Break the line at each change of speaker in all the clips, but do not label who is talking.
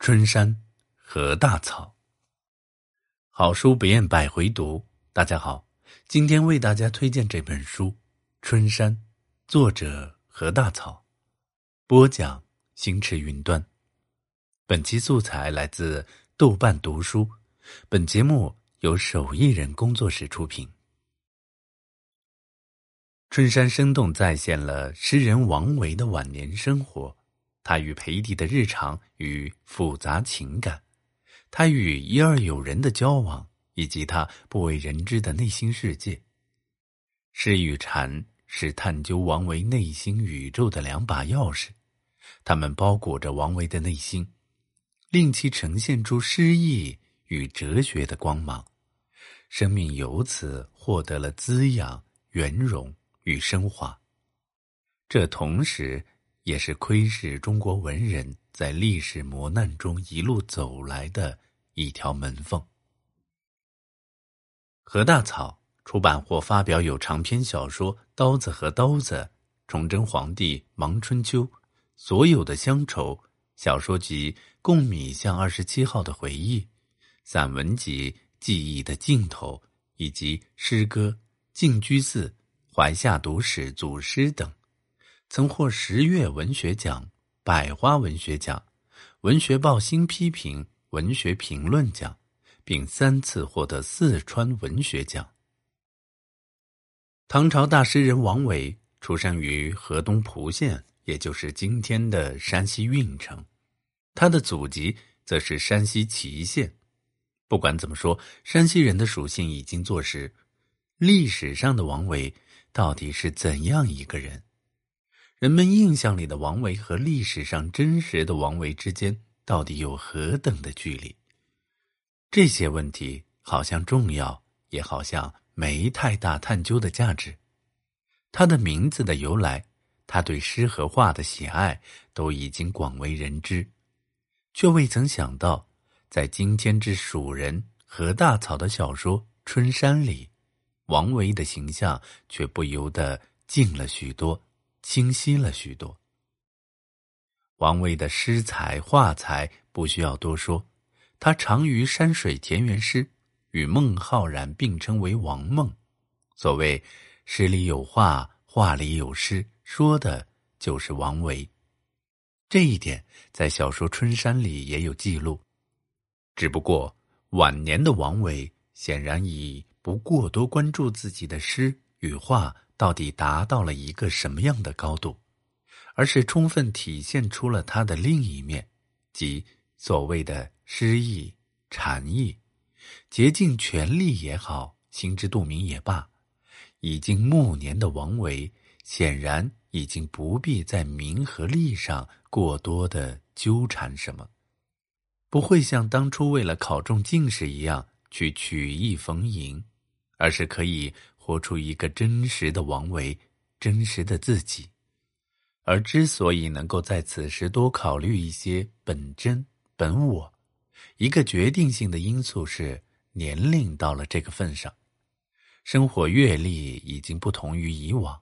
春山和大草，好书不厌百回读。大家好，今天为大家推荐这本书《春山》，作者何大草，播讲星驰云端。本期素材来自豆瓣读书，本节目由手艺人工作室出品。春山生动再现了诗人王维的晚年生活。他与裴迪的日常与复杂情感，他与一二友人的交往，以及他不为人知的内心世界。诗与禅是探究王维内心宇宙的两把钥匙，它们包裹着王维的内心，令其呈现出诗意与哲学的光芒，生命由此获得了滋养、圆融与升华。这同时。也是窥视中国文人在历史磨难中一路走来的一条门缝。何大草出版或发表有长篇小说《刀子和刀子》《崇祯皇帝忙春秋》《所有的乡愁》小说集《贡米巷二十七号的回忆》散文集《记忆的尽头》以及诗歌《静居寺》《怀夏读史组诗》等。曾获十月文学奖、百花文学奖、文学报新批评文学评论奖，并三次获得四川文学奖。唐朝大诗人王维出生于河东蒲县，也就是今天的山西运城，他的祖籍则是山西祁县。不管怎么说，山西人的属性已经坐实。历史上的王维到底是怎样一个人？人们印象里的王维和历史上真实的王维之间到底有何等的距离？这些问题好像重要，也好像没太大探究的价值。他的名字的由来，他对诗和画的喜爱，都已经广为人知，却未曾想到，在今天之蜀人何大草的小说《春山》里，王维的形象却不由得近了许多。清晰了许多。王维的诗才画才不需要多说，他长于山水田园诗，与孟浩然并称为王孟。所谓“诗里有画，画里有诗”，说的就是王维。这一点在小说《春山》里也有记录。只不过晚年的王维显然已不过多关注自己的诗与画。到底达到了一个什么样的高度，而是充分体现出了他的另一面，即所谓的诗意、禅意，竭尽全力也好，心知肚明也罢，已经暮年的王维显然已经不必在名和利上过多的纠缠什么，不会像当初为了考中进士一样去曲意逢迎，而是可以。活出一个真实的王维，真实的自己。而之所以能够在此时多考虑一些本真本我，一个决定性的因素是年龄到了这个份上，生活阅历已经不同于以往。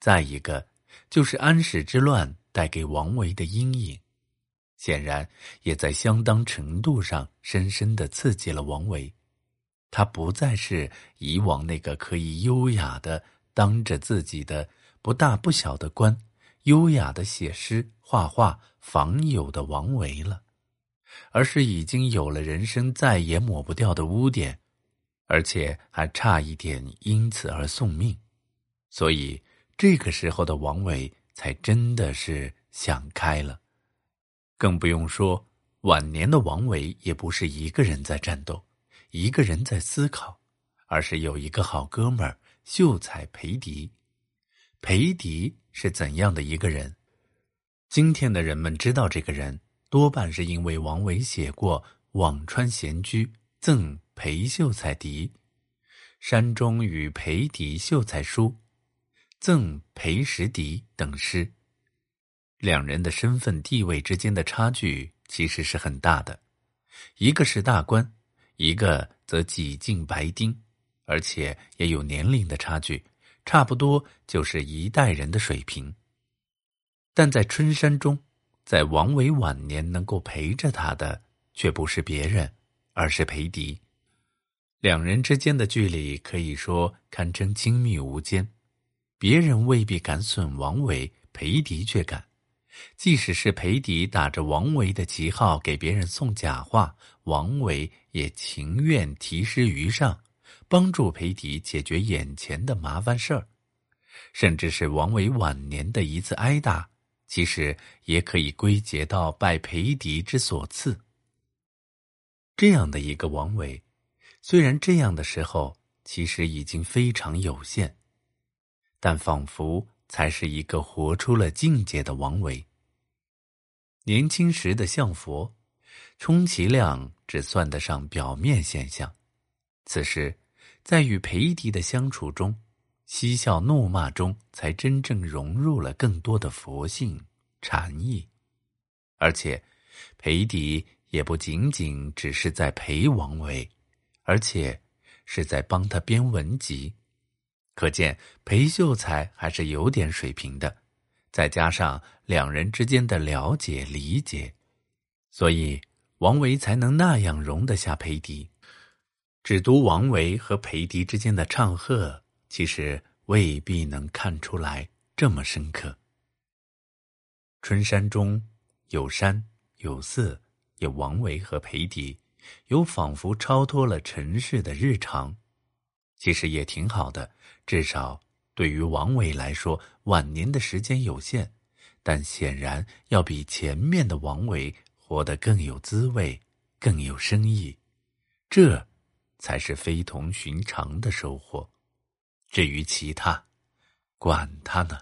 再一个，就是安史之乱带给王维的阴影，显然也在相当程度上深深的刺激了王维。他不再是以往那个可以优雅的当着自己的不大不小的官，优雅的写诗画画访友的王维了，而是已经有了人生再也抹不掉的污点，而且还差一点因此而送命。所以这个时候的王维才真的是想开了，更不用说晚年的王维也不是一个人在战斗。一个人在思考，而是有一个好哥们儿秀才裴迪。裴迪是怎样的一个人？今天的人们知道这个人，多半是因为王维写过《辋川闲居赠裴秀才迪》《山中与裴迪秀才书》《赠裴石迪》等诗。两人的身份地位之间的差距其实是很大的，一个是大官。一个则几近白丁，而且也有年龄的差距，差不多就是一代人的水平。但在春山中，在王维晚年能够陪着他的，却不是别人，而是裴迪。两人之间的距离可以说堪称亲密无间，别人未必敢损王维，裴迪却敢。即使是裴迪打着王维的旗号给别人送假话，王维也情愿题诗于上，帮助裴迪解决眼前的麻烦事儿。甚至是王维晚年的一次挨打，其实也可以归结到拜裴迪之所赐。这样的一个王维，虽然这样的时候其实已经非常有限，但仿佛才是一个活出了境界的王维。年轻时的相佛，充其量只算得上表面现象，此时在与裴迪的相处中。嬉笑怒骂中，才真正融入了更多的佛性禅意，而且，裴迪也不仅仅只是在陪王维，而且是在帮他编文集，可见裴秀才还是有点水平的。再加上两人之间的了解理解，所以王维才能那样容得下裴迪。只读王维和裴迪之间的唱和。其实未必能看出来这么深刻。春山中有山有寺，有王维和裴迪，有仿佛超脱了尘世的日常。其实也挺好的，至少对于王维来说，晚年的时间有限，但显然要比前面的王维活得更有滋味，更有深意。这，才是非同寻常的收获。至于其他，管他呢。